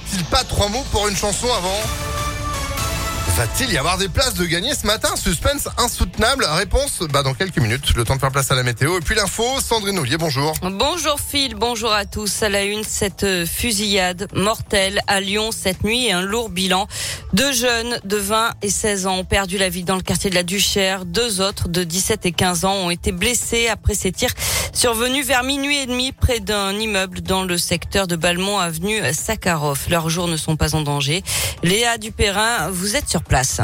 fallait-il pas trois mots pour une chanson avant Va-t-il y avoir des places de gagner ce matin Suspense insoutenable. Réponse bah, dans quelques minutes. Le temps de faire place à la météo. Et puis l'info, Sandrine Ollier, bonjour. Bonjour Phil, bonjour à tous. À la une, cette euh, fusillade mortelle à Lyon cette nuit et un lourd bilan. Deux jeunes de 20 et 16 ans ont perdu la vie dans le quartier de la Duchère. Deux autres de 17 et 15 ans ont été blessés après ces tirs survenus vers minuit et demi près d'un immeuble dans le secteur de Balmont avenue Sakharov. Leurs jours ne sont pas en danger. Léa Dupérin, vous êtes sur place.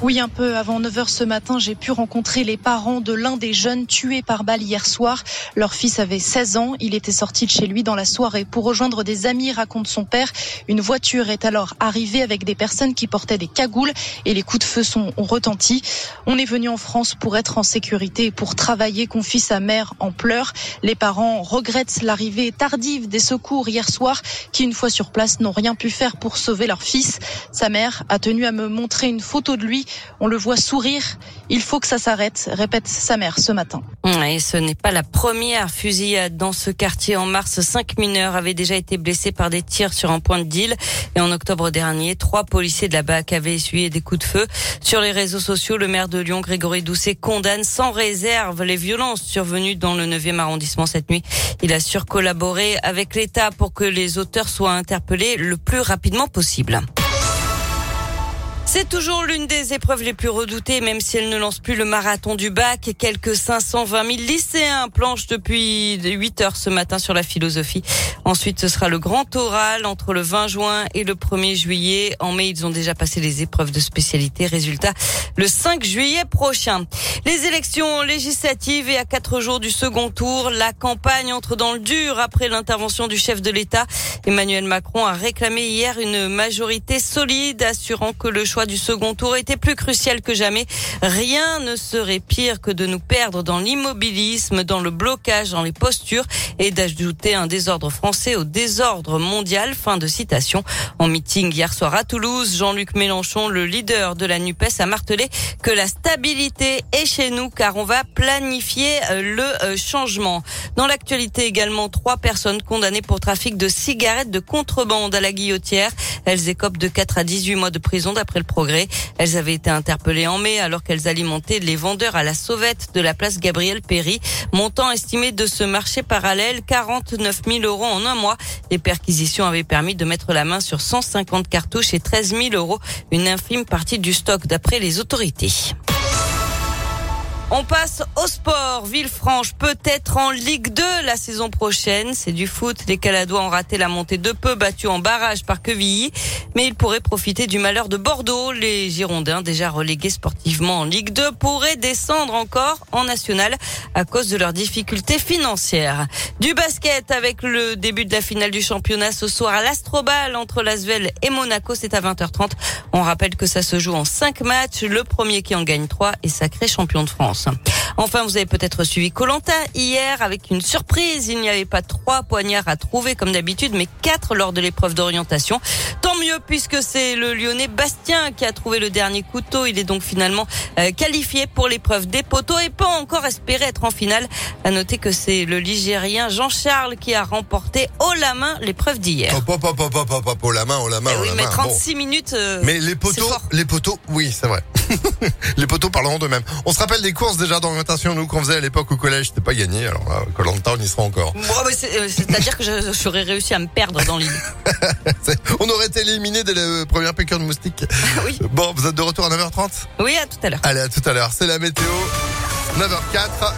Oui, un peu avant 9h ce matin, j'ai pu rencontrer les parents de l'un des jeunes tués par balle hier soir. Leur fils avait 16 ans. Il était sorti de chez lui dans la soirée pour rejoindre des amis, raconte son père. Une voiture est alors arrivée avec des personnes qui portaient des cagoules et les coups de feu sont, ont retenti. On est venu en France pour être en sécurité et pour travailler, confie sa mère en pleurs. Les parents regrettent l'arrivée tardive des secours hier soir qui, une fois sur place, n'ont rien pu faire pour sauver leur fils. Sa mère a tenu à me montrer une photo de lui on le voit sourire. Il faut que ça s'arrête, répète sa mère ce matin. Et ce n'est pas la première fusillade dans ce quartier. En mars, cinq mineurs avaient déjà été blessés par des tirs sur un point de deal. Et en octobre dernier, trois policiers de la BAC avaient essuyé des coups de feu. Sur les réseaux sociaux, le maire de Lyon, Grégory Doucet, condamne sans réserve les violences survenues dans le 9e arrondissement cette nuit. Il a surcollaboré avec l'État pour que les auteurs soient interpellés le plus rapidement possible. C'est toujours l'une des épreuves les plus redoutées, même si elle ne lance plus le marathon du bac. Quelques 520 000 lycéens planchent depuis 8 heures ce matin sur la philosophie. Ensuite, ce sera le grand oral entre le 20 juin et le 1er juillet. En mai, ils ont déjà passé les épreuves de spécialité. Résultat, le 5 juillet prochain. Les élections législatives et à quatre jours du second tour, la campagne entre dans le dur après l'intervention du chef de l'État. Emmanuel Macron a réclamé hier une majorité solide, assurant que le choix du second tour était plus crucial que jamais. Rien ne serait pire que de nous perdre dans l'immobilisme, dans le blocage, dans les postures et d'ajouter un désordre français au désordre mondial. Fin de citation. En meeting hier soir à Toulouse, Jean-Luc Mélenchon, le leader de la NUPES, a martelé que la stabilité est chez nous car on va planifier euh, le euh, changement. Dans l'actualité également, trois personnes condamnées pour trafic de cigarettes de contrebande à la guillotière. Elles écopent de 4 à 18 mois de prison d'après le progrès. Elles avaient été interpellées en mai alors qu'elles alimentaient les vendeurs à la sauvette de la place Gabriel Péry. Montant estimé de ce marché parallèle, 49 000 euros en un mois. Les perquisitions avaient permis de mettre la main sur 150 cartouches et 13 000 euros, une infime partie du stock d'après les autorités. On passe au sport. Villefranche peut-être en Ligue 2 la saison prochaine. C'est du foot. Les Caladois ont raté la montée de peu, battus en barrage par Quevilly. Mais ils pourraient profiter du malheur de Bordeaux. Les Girondins, déjà relégués sportivement en Ligue 2, pourraient descendre encore en national à cause de leurs difficultés financières. Du basket avec le début de la finale du championnat ce soir à l'Astrobal entre Lasvel et Monaco. C'est à 20h30. On rappelle que ça se joue en 5 matchs. Le premier qui en gagne 3 est sacré champion de France. Enfin, vous avez peut-être suivi Colanta hier avec une surprise. Il n'y avait pas trois poignards à trouver comme d'habitude, mais quatre lors de l'épreuve d'orientation. Tant mieux puisque c'est le Lyonnais Bastien qui a trouvé le dernier couteau. Il est donc finalement euh, qualifié pour l'épreuve des poteaux et peut encore espérer être en finale. À noter que c'est le Ligérien Jean-Charles qui a remporté haut la main l'épreuve d'hier. Hop, hop, hop, hop, hop, hop, haut la main, haut la main, Eh haut la mais main. 36 minutes. euh, Mais les poteaux, les poteaux, oui, c'est vrai. les poteaux parleront d'eux-mêmes. On se rappelle des courses déjà d'orientation, nous, qu'on faisait à l'époque au collège, c'était pas gagné. Alors là, Colanta, on y sera encore. Bon, c'est- euh, C'est-à-dire que je- j'aurais réussi à me perdre dans l'île. On aurait été éliminé dès la première piqûre de moustique. Oui. Bon, vous êtes de retour à 9h30 Oui, à tout à l'heure. Allez, à tout à l'heure. C'est la météo. 9h04.